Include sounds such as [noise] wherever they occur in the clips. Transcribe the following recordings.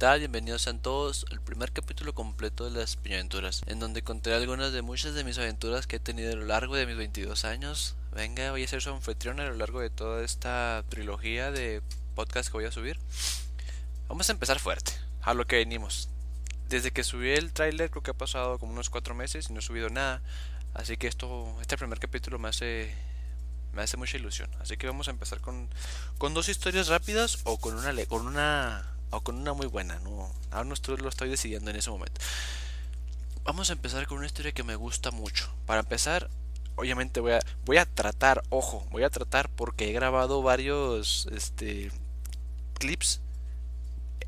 tal? Bienvenidos a todos al primer capítulo completo de las piñaventuras, en donde conté algunas de muchas de mis aventuras que he tenido a lo largo de mis 22 años. Venga, voy a ser su anfitrión a lo largo de toda esta trilogía de podcast que voy a subir. Vamos a empezar fuerte, a lo que venimos. Desde que subí el tráiler creo que ha pasado como unos 4 meses y no he subido nada, así que esto, este primer capítulo me hace me hace mucha ilusión. Así que vamos a empezar con, con dos historias rápidas o con una, con una o con una muy buena, no, aún no estoy, lo estoy decidiendo en ese momento. Vamos a empezar con una historia que me gusta mucho. Para empezar, obviamente voy a, voy a tratar, ojo, voy a tratar porque he grabado varios este, clips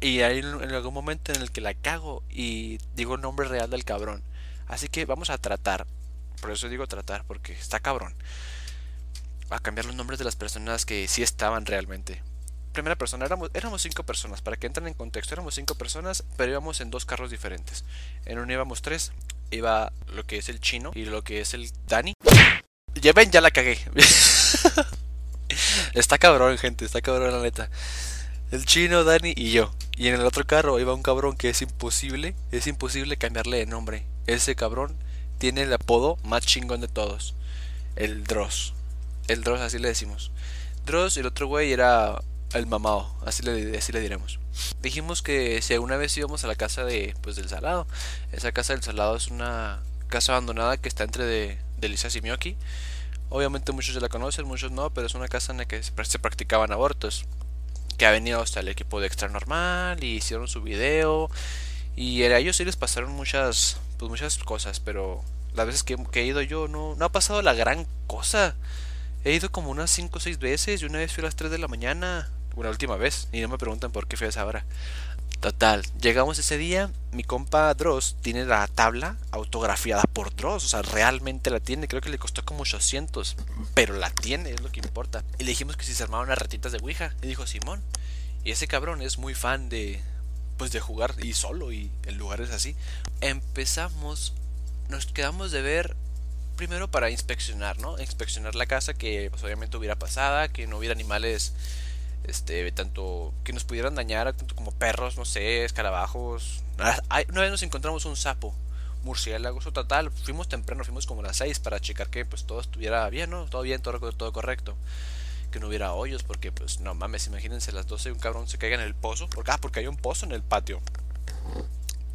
y hay en algún momento en el que la cago y digo el nombre real del cabrón. Así que vamos a tratar, por eso digo tratar, porque está cabrón. A cambiar los nombres de las personas que sí estaban realmente primera persona, éramos, éramos cinco personas, para que entren en contexto, éramos cinco personas, pero íbamos en dos carros diferentes. En uno íbamos tres, iba lo que es el chino y lo que es el Dani. Ya ven, ya la cagué. [laughs] está cabrón, gente, está cabrón la neta. El chino, Dani y yo. Y en el otro carro iba un cabrón que es imposible, es imposible cambiarle de nombre. Ese cabrón tiene el apodo más chingón de todos. El Dross. El Dross, así le decimos. Dross y el otro güey era el mamado, así le, así le diremos. Dijimos que si alguna vez íbamos a la casa de, pues, del Salado, esa casa del Salado es una casa abandonada que está entre de, de Lisa Simioki. Obviamente muchos ya la conocen, muchos no, pero es una casa en la que se, practicaban abortos. Que ha venido hasta el equipo de Extra Normal y hicieron su video. Y a ellos sí les pasaron muchas, pues muchas cosas, pero las veces que, que he ido yo no, no ha pasado la gran cosa. He ido como unas 5 o 6 veces y una vez fui a las 3 de la mañana una última vez. Y no me preguntan por qué fue esa hora. Total, llegamos ese día, mi compa Dross tiene la tabla autografiada por Dross, o sea, realmente la tiene, creo que le costó como 800, pero la tiene, es lo que importa. Y le dijimos que si se armaban unas ratitas de Ouija, y dijo Simón. Y ese cabrón es muy fan de, pues de jugar y solo y en lugares así. Empezamos, nos quedamos de ver primero para inspeccionar, ¿no? Inspeccionar la casa, que pues, obviamente hubiera pasada, que no hubiera animales este, tanto que nos pudieran dañar, tanto como perros, no sé, escarabajos. Una vez nos encontramos un sapo, murciélagos total, fuimos temprano, fuimos como a las 6 para checar que pues todo estuviera bien, ¿no? Todo bien, todo, todo correcto. Que no hubiera hoyos, porque pues no mames, imagínense las 12 y un cabrón se caiga en el pozo. Porque, ah, porque hay un pozo en el patio.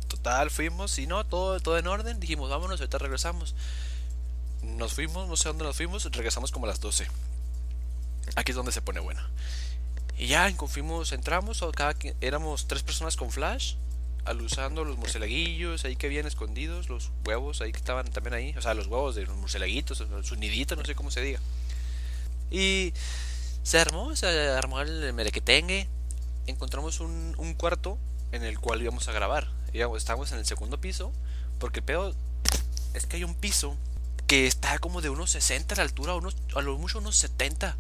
Total, fuimos y no, todo, todo en orden. Dijimos, vámonos, ahorita regresamos. Nos fuimos, no sé dónde nos fuimos, regresamos como a las 12. Aquí es donde se pone bueno. Y ya fuimos, entramos, cada, éramos tres personas con flash, alusando los murcielaguillos ahí que habían escondidos, los huevos ahí que estaban también ahí, o sea, los huevos de los murcielaguitos, su nidito, no sé cómo se diga. Y se armó, se armó el merequetengue, encontramos un, un cuarto en el cual íbamos a grabar. estábamos en el segundo piso, porque el pedo es que hay un piso que está como de unos 60 a la altura, unos, a lo mucho unos 70.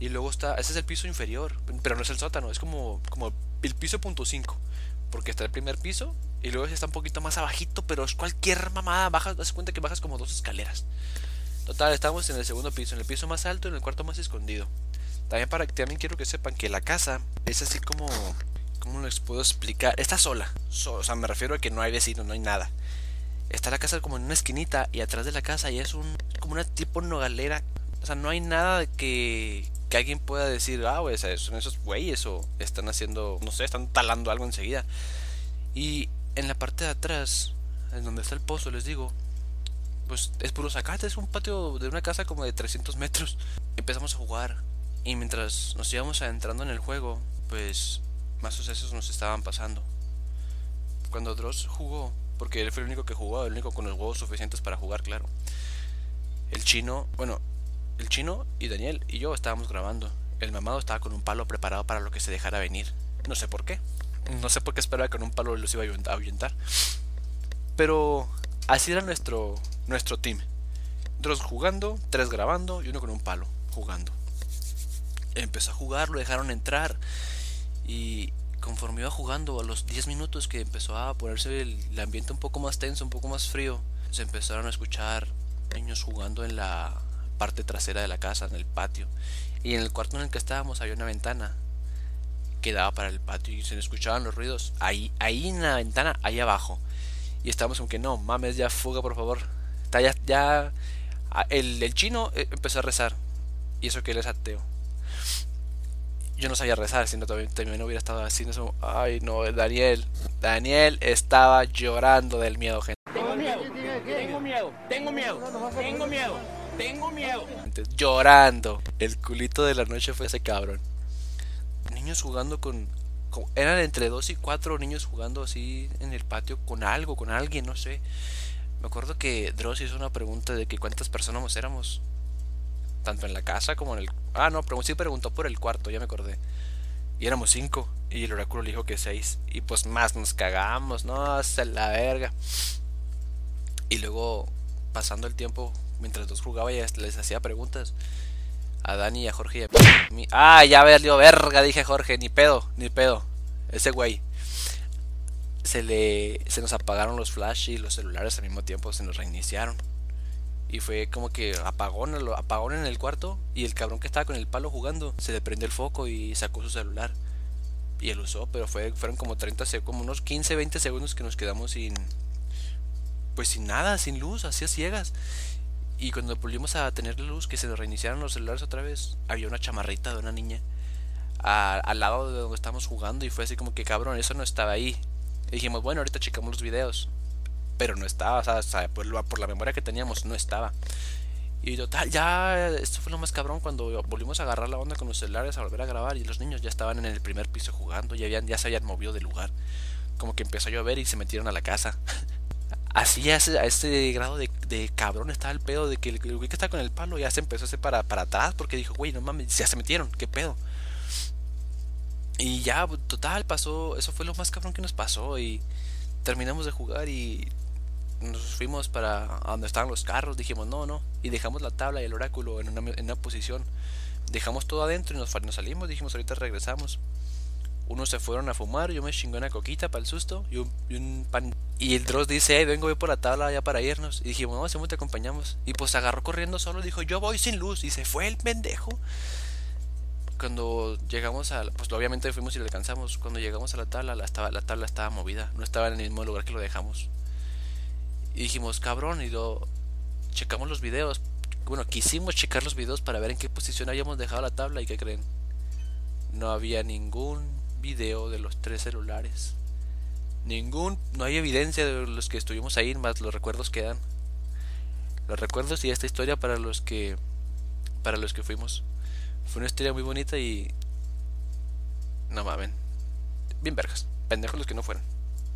Y luego está, ese es el piso inferior, pero no es el sótano, es como, como el piso punto 5. Porque está el primer piso y luego está un poquito más abajito, pero es cualquier mamada, bajas, das cuenta que bajas como dos escaleras. Total, estamos en el segundo piso, en el piso más alto, en el cuarto más escondido. También para que también quiero que sepan que la casa es así como ¿cómo les puedo explicar? Está sola. o sea, me refiero a que no hay vecinos, no hay nada. Está la casa como en una esquinita y atrás de la casa ya es un como una tipo nogalera. O sea, no hay nada que que alguien pueda decir, ah, güey, son esos güeyes o están haciendo, no sé, están talando algo enseguida. Y en la parte de atrás, en donde está el pozo, les digo, pues es puro zacate, es un patio de una casa como de 300 metros. Empezamos a jugar y mientras nos íbamos adentrando en el juego, pues más sucesos nos estaban pasando. Cuando Dross jugó, porque él fue el único que jugó, el único con los huevos suficientes para jugar, claro. El chino, bueno, el chino y Daniel y yo estábamos grabando. El mamado estaba con un palo preparado para lo que se dejara venir. No sé por qué. No sé por qué esperaba que con un palo los iba a ahuyentar. Pero así era nuestro, nuestro team. Dos jugando, tres grabando y uno con un palo jugando. Empezó a jugar, lo dejaron entrar y conforme iba jugando a los 10 minutos que empezó a ponerse el ambiente un poco más tenso, un poco más frío, se empezaron a escuchar niños jugando en la parte trasera de la casa, en el patio. Y en el cuarto en el que estábamos había una ventana. que daba para el patio y se escuchaban los ruidos ahí, ahí en la ventana, ahí abajo. Y estábamos como que no, mames, ya fuga por favor. Está ya, ya el, el chino eh, empezó a rezar. Y eso que él es ateo. Yo no sabía rezar, sino también, también hubiera estado haciendo eso. Ay, no, Daniel. Daniel estaba llorando del miedo, gente. Tengo miedo, tengo miedo, tengo miedo, tengo miedo, tengo miedo. Llorando. El culito de la noche fue ese cabrón. Niños jugando con, Eran entre dos y cuatro niños jugando así en el patio con algo, con alguien, no sé. Me acuerdo que Dross hizo una pregunta de que cuántas personas éramos tanto en la casa como en el... Ah, no, pero sí preguntó por el cuarto, ya me acordé. Y éramos cinco. Y el oráculo le dijo que seis. Y pues más nos cagamos, ¿no? Hasta la verga. Y luego, pasando el tiempo, mientras los jugaba, ya les hacía preguntas. A Dani y a Jorge y a Ah, ya valió verga, dije Jorge. Ni pedo, ni pedo. Ese güey. Se le... Se nos apagaron los flash y los celulares al mismo tiempo se nos reiniciaron. Y fue como que apagón, apagón en el cuarto. Y el cabrón que estaba con el palo jugando se le prendió el foco y sacó su celular. Y él usó, pero fue, fueron como 30 segundos, como unos 15, 20 segundos que nos quedamos sin. Pues sin nada, sin luz, así a ciegas. Y cuando volvimos a tener luz, que se nos reiniciaron los celulares otra vez, había una chamarrita de una niña al lado de donde estábamos jugando. Y fue así como que cabrón, eso no estaba ahí. Y dijimos, bueno, ahorita checamos los videos pero no estaba, o sea, por, la memoria que teníamos, no estaba. Y total, ya esto fue lo más cabrón cuando volvimos a agarrar la onda con los celulares a volver a grabar y los niños ya estaban en el primer piso jugando, ya, habían, ya se habían movido de lugar. Como que empezó a llover y se metieron a la casa. [laughs] Así a ese, a ese grado de, de, cabrón estaba el pedo de que el, güey que está con el palo ya se empezó a hacer para, para atrás porque dijo, güey, no mames, ya se metieron, qué pedo. Y ya, total, pasó, eso fue lo más cabrón que nos pasó y terminamos de jugar y nos fuimos para donde estaban los carros, dijimos no, no, y dejamos la tabla y el oráculo en una, en una posición. Dejamos todo adentro y nos, nos, salimos, dijimos ahorita regresamos. Unos se fueron a fumar, yo me chingé una coquita para el susto y un, pan. Y el Dross dice, vengo voy por la tabla ya para irnos. Y dijimos, no, hacemos te acompañamos. Y pues agarró corriendo solo, dijo, yo voy sin luz. Y se fue el pendejo. Cuando llegamos a, pues obviamente fuimos y lo alcanzamos. Cuando llegamos a la tabla, la, estaba, la tabla estaba movida, no estaba en el mismo lugar que lo dejamos. Y dijimos, cabrón, y lo checamos los videos. Bueno, quisimos checar los videos para ver en qué posición habíamos dejado la tabla y qué creen. No había ningún video de los tres celulares. Ningún, no hay evidencia de los que estuvimos ahí, más los recuerdos quedan. Los recuerdos y esta historia para los que para los que fuimos. Fue una historia muy bonita y no mamen. Bien vergas. Pendejos los que no fueron.